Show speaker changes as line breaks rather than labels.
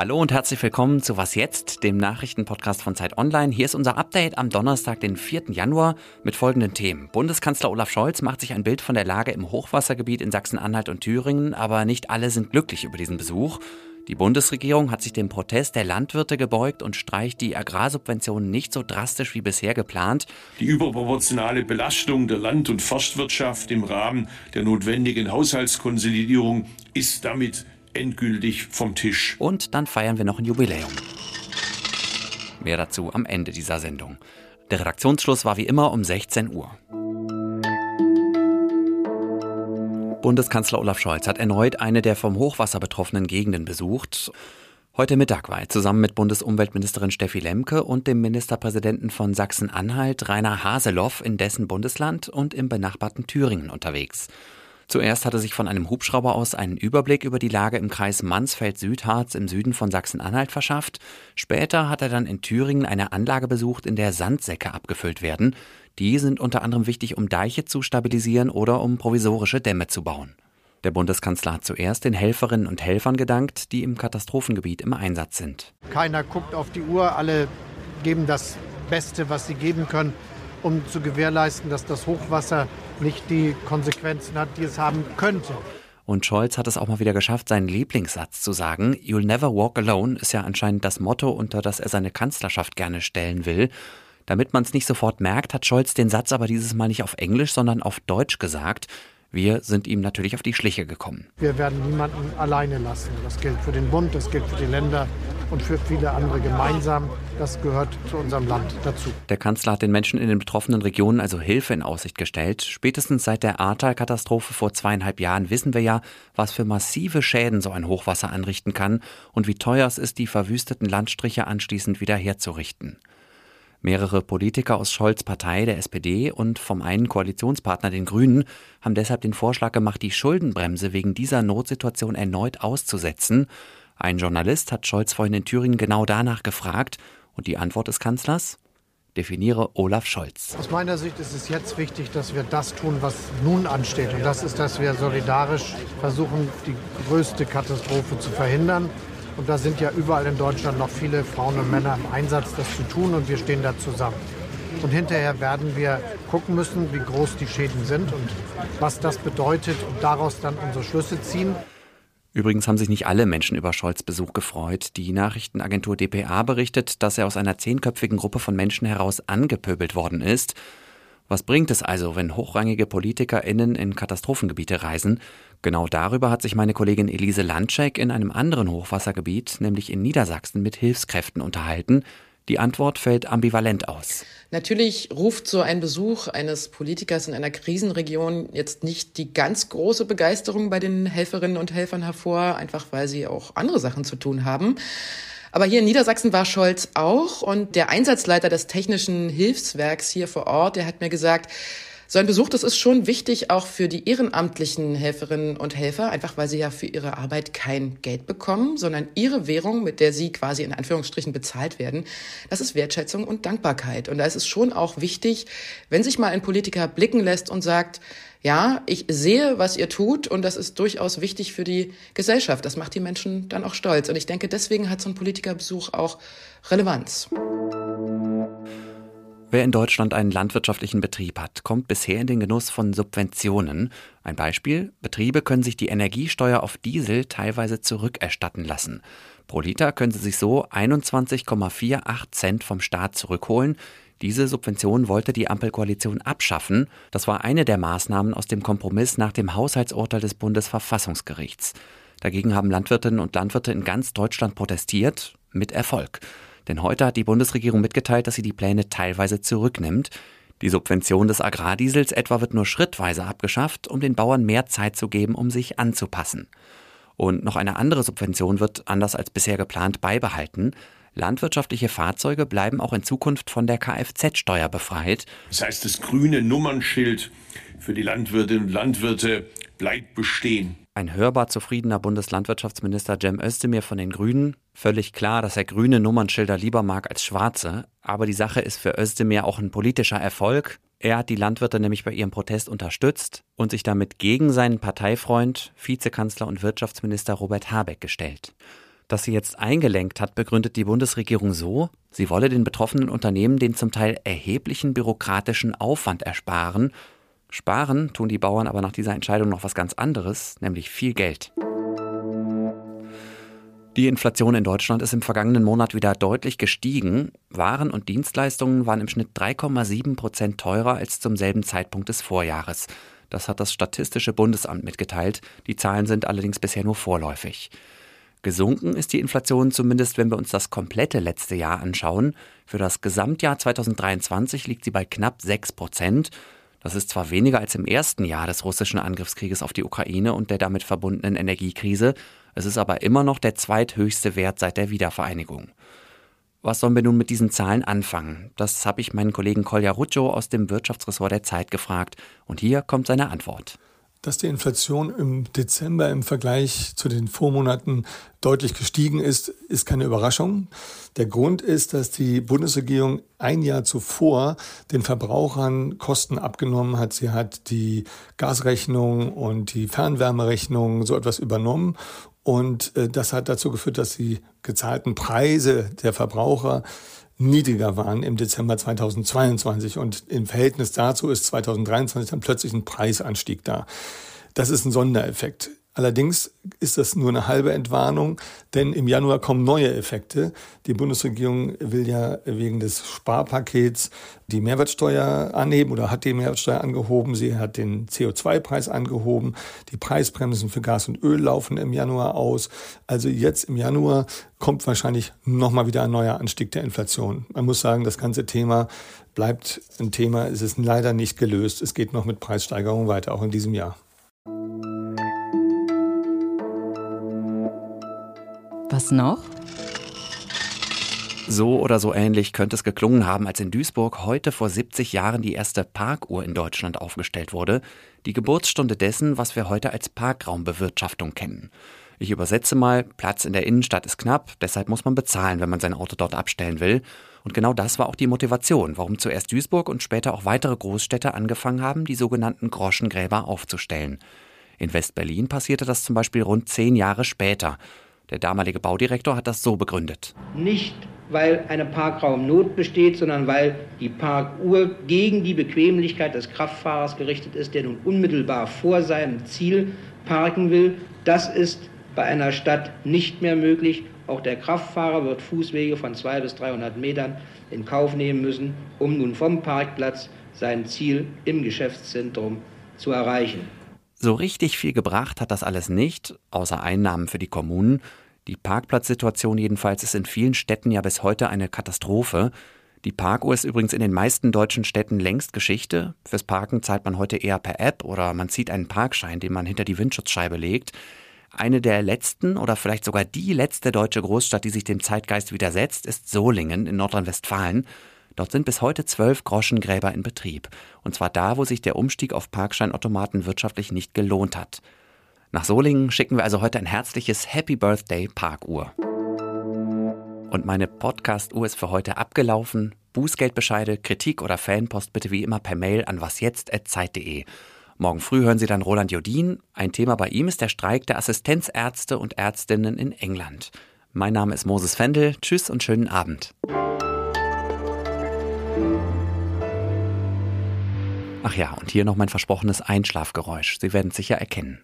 Hallo und herzlich willkommen zu Was jetzt, dem Nachrichtenpodcast von Zeit Online. Hier ist unser Update am Donnerstag, den 4. Januar mit folgenden Themen. Bundeskanzler Olaf Scholz macht sich ein Bild von der Lage im Hochwassergebiet in Sachsen-Anhalt und Thüringen, aber nicht alle sind glücklich über diesen Besuch. Die Bundesregierung hat sich dem Protest der Landwirte gebeugt und streicht die Agrarsubventionen nicht so drastisch wie bisher geplant.
Die überproportionale Belastung der Land- und Forstwirtschaft im Rahmen der notwendigen Haushaltskonsolidierung ist damit endgültig vom Tisch.
Und dann feiern wir noch ein Jubiläum. Mehr dazu am Ende dieser Sendung. Der Redaktionsschluss war wie immer um 16 Uhr. Bundeskanzler Olaf Scholz hat erneut eine der vom Hochwasser betroffenen Gegenden besucht. Heute Mittag war er zusammen mit Bundesumweltministerin Steffi Lemke und dem Ministerpräsidenten von Sachsen-Anhalt Rainer Haseloff in dessen Bundesland und im benachbarten Thüringen unterwegs. Zuerst hatte sich von einem Hubschrauber aus einen Überblick über die Lage im Kreis Mansfeld-Südharz im Süden von Sachsen-Anhalt verschafft. Später hat er dann in Thüringen eine Anlage besucht, in der Sandsäcke abgefüllt werden. Die sind unter anderem wichtig, um Deiche zu stabilisieren oder um provisorische Dämme zu bauen. Der Bundeskanzler hat zuerst den Helferinnen und Helfern gedankt, die im Katastrophengebiet im Einsatz sind.
Keiner guckt auf die Uhr, alle geben das Beste, was sie geben können um zu gewährleisten, dass das Hochwasser nicht die Konsequenzen hat, die es haben könnte.
Und Scholz hat es auch mal wieder geschafft, seinen Lieblingssatz zu sagen. You'll never walk alone ist ja anscheinend das Motto, unter das er seine Kanzlerschaft gerne stellen will. Damit man es nicht sofort merkt, hat Scholz den Satz aber dieses Mal nicht auf Englisch, sondern auf Deutsch gesagt. Wir sind ihm natürlich auf die Schliche gekommen.
Wir werden niemanden alleine lassen. Das gilt für den Bund, das gilt für die Länder und für viele andere gemeinsam. Das gehört zu unserem Land dazu.
Der Kanzler hat den Menschen in den betroffenen Regionen also Hilfe in Aussicht gestellt. Spätestens seit der Ahrtal-Katastrophe vor zweieinhalb Jahren wissen wir ja, was für massive Schäden so ein Hochwasser anrichten kann und wie teuer es ist, die verwüsteten Landstriche anschließend wieder herzurichten. Mehrere Politiker aus Scholz Partei, der SPD und vom einen Koalitionspartner, den Grünen, haben deshalb den Vorschlag gemacht, die Schuldenbremse wegen dieser Notsituation erneut auszusetzen. Ein Journalist hat Scholz vorhin in Thüringen genau danach gefragt und die Antwort des Kanzlers? Definiere Olaf Scholz.
Aus meiner Sicht ist es jetzt wichtig, dass wir das tun, was nun ansteht. Und das ist, dass wir solidarisch versuchen, die größte Katastrophe zu verhindern. Und da sind ja überall in Deutschland noch viele Frauen und Männer im Einsatz, das zu tun. Und wir stehen da zusammen. Und hinterher werden wir gucken müssen, wie groß die Schäden sind und was das bedeutet und daraus dann unsere Schlüsse ziehen.
Übrigens haben sich nicht alle Menschen über Scholz Besuch gefreut. Die Nachrichtenagentur dpa berichtet, dass er aus einer zehnköpfigen Gruppe von Menschen heraus angepöbelt worden ist. Was bringt es also, wenn hochrangige PolitikerInnen in Katastrophengebiete reisen? Genau darüber hat sich meine Kollegin Elise Landschek in einem anderen Hochwassergebiet, nämlich in Niedersachsen, mit Hilfskräften unterhalten. Die Antwort fällt ambivalent aus.
Natürlich ruft so ein Besuch eines Politikers in einer Krisenregion jetzt nicht die ganz große Begeisterung bei den Helferinnen und Helfern hervor, einfach weil sie auch andere Sachen zu tun haben. Aber hier in Niedersachsen war Scholz auch und der Einsatzleiter des technischen Hilfswerks hier vor Ort, der hat mir gesagt, so ein Besuch, das ist schon wichtig auch für die ehrenamtlichen Helferinnen und Helfer, einfach weil sie ja für ihre Arbeit kein Geld bekommen, sondern ihre Währung, mit der sie quasi in Anführungsstrichen bezahlt werden, das ist Wertschätzung und Dankbarkeit. Und da ist es schon auch wichtig, wenn sich mal ein Politiker blicken lässt und sagt, ja, ich sehe, was ihr tut und das ist durchaus wichtig für die Gesellschaft. Das macht die Menschen dann auch stolz. Und ich denke, deswegen hat so ein Politikerbesuch auch Relevanz.
Wer in Deutschland einen landwirtschaftlichen Betrieb hat, kommt bisher in den Genuss von Subventionen. Ein Beispiel, Betriebe können sich die Energiesteuer auf Diesel teilweise zurückerstatten lassen. Pro Liter können sie sich so 21,48 Cent vom Staat zurückholen. Diese Subvention wollte die Ampelkoalition abschaffen. Das war eine der Maßnahmen aus dem Kompromiss nach dem Haushaltsurteil des Bundesverfassungsgerichts. Dagegen haben Landwirtinnen und Landwirte in ganz Deutschland protestiert, mit Erfolg. Denn heute hat die Bundesregierung mitgeteilt, dass sie die Pläne teilweise zurücknimmt. Die Subvention des Agrardiesels etwa wird nur schrittweise abgeschafft, um den Bauern mehr Zeit zu geben, um sich anzupassen. Und noch eine andere Subvention wird, anders als bisher geplant, beibehalten. Landwirtschaftliche Fahrzeuge bleiben auch in Zukunft von der Kfz-Steuer befreit.
Das heißt, das grüne Nummernschild für die Landwirtinnen und Landwirte bleibt bestehen.
Ein hörbar zufriedener Bundeslandwirtschaftsminister Cem Özdemir von den Grünen. Völlig klar, dass er grüne Nummernschilder lieber mag als schwarze. Aber die Sache ist für Özdemir auch ein politischer Erfolg. Er hat die Landwirte nämlich bei ihrem Protest unterstützt und sich damit gegen seinen Parteifreund, Vizekanzler und Wirtschaftsminister Robert Habeck gestellt. Das sie jetzt eingelenkt hat, begründet die Bundesregierung so, sie wolle den betroffenen Unternehmen den zum Teil erheblichen bürokratischen Aufwand ersparen. Sparen tun die Bauern aber nach dieser Entscheidung noch was ganz anderes, nämlich viel Geld. Die Inflation in Deutschland ist im vergangenen Monat wieder deutlich gestiegen. Waren und Dienstleistungen waren im Schnitt 3,7 Prozent teurer als zum selben Zeitpunkt des Vorjahres. Das hat das Statistische Bundesamt mitgeteilt. Die Zahlen sind allerdings bisher nur vorläufig. Gesunken ist die Inflation zumindest, wenn wir uns das komplette letzte Jahr anschauen. Für das Gesamtjahr 2023 liegt sie bei knapp 6 Prozent. Das ist zwar weniger als im ersten Jahr des russischen Angriffskrieges auf die Ukraine und der damit verbundenen Energiekrise, es ist aber immer noch der zweithöchste Wert seit der Wiedervereinigung. Was sollen wir nun mit diesen Zahlen anfangen? Das habe ich meinen Kollegen Kolja Ruccio aus dem Wirtschaftsressort der Zeit gefragt. Und hier kommt seine Antwort.
Dass die Inflation im Dezember im Vergleich zu den Vormonaten deutlich gestiegen ist, ist keine Überraschung. Der Grund ist, dass die Bundesregierung ein Jahr zuvor den Verbrauchern Kosten abgenommen hat. Sie hat die Gasrechnung und die Fernwärmerechnung so etwas übernommen. Und äh, das hat dazu geführt, dass die gezahlten Preise der Verbraucher niedriger waren im Dezember 2022 und im Verhältnis dazu ist 2023 dann plötzlich ein Preisanstieg da. Das ist ein Sondereffekt. Allerdings ist das nur eine halbe Entwarnung, denn im Januar kommen neue Effekte. Die Bundesregierung will ja wegen des Sparpakets die Mehrwertsteuer anheben oder hat die Mehrwertsteuer angehoben. Sie hat den CO2-Preis angehoben. Die Preisbremsen für Gas und Öl laufen im Januar aus. Also jetzt im Januar kommt wahrscheinlich nochmal wieder ein neuer Anstieg der Inflation. Man muss sagen, das ganze Thema bleibt ein Thema. Es ist leider nicht gelöst. Es geht noch mit Preissteigerungen weiter, auch in diesem Jahr.
Was noch?
So oder so ähnlich könnte es geklungen haben, als in Duisburg heute vor 70 Jahren die erste Parkuhr in Deutschland aufgestellt wurde, die Geburtsstunde dessen, was wir heute als Parkraumbewirtschaftung kennen. Ich übersetze mal, Platz in der Innenstadt ist knapp, deshalb muss man bezahlen, wenn man sein Auto dort abstellen will. Und genau das war auch die Motivation, warum zuerst Duisburg und später auch weitere Großstädte angefangen haben, die sogenannten Groschengräber aufzustellen. In West-Berlin passierte das zum Beispiel rund zehn Jahre später. Der damalige Baudirektor hat das so begründet.
Nicht, weil eine Parkraumnot besteht, sondern weil die Parkuhr gegen die Bequemlichkeit des Kraftfahrers gerichtet ist, der nun unmittelbar vor seinem Ziel parken will. Das ist bei einer Stadt nicht mehr möglich. Auch der Kraftfahrer wird Fußwege von 200 bis 300 Metern in Kauf nehmen müssen, um nun vom Parkplatz sein Ziel im Geschäftszentrum zu erreichen.
So richtig viel gebracht hat das alles nicht, außer Einnahmen für die Kommunen. Die Parkplatzsituation jedenfalls ist in vielen Städten ja bis heute eine Katastrophe. Die Parkuhr ist übrigens in den meisten deutschen Städten längst Geschichte. Fürs Parken zahlt man heute eher per App oder man zieht einen Parkschein, den man hinter die Windschutzscheibe legt. Eine der letzten oder vielleicht sogar die letzte deutsche Großstadt, die sich dem Zeitgeist widersetzt, ist Solingen in Nordrhein-Westfalen. Dort sind bis heute zwölf Groschengräber in Betrieb. Und zwar da, wo sich der Umstieg auf Parkscheinautomaten wirtschaftlich nicht gelohnt hat. Nach Solingen schicken wir also heute ein herzliches Happy Birthday Parkuhr. Und meine Podcast-Uhr ist für heute abgelaufen. Bußgeldbescheide, Kritik oder Fanpost bitte wie immer per Mail an wasjetzt.zeit.de. Morgen früh hören Sie dann Roland Jodin. Ein Thema bei ihm ist der Streik der Assistenzärzte und Ärztinnen in England. Mein Name ist Moses Fendel. Tschüss und schönen Abend. Ach ja, und hier noch mein versprochenes Einschlafgeräusch. Sie werden es sicher erkennen.